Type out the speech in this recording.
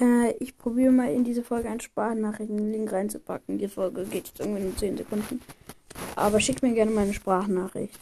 Äh, ich probiere mal in diese Folge einen Sprachnachrichten-Link reinzupacken. Die Folge geht jetzt irgendwie in 10 Sekunden. Aber schickt mir gerne meine Sprachnachricht.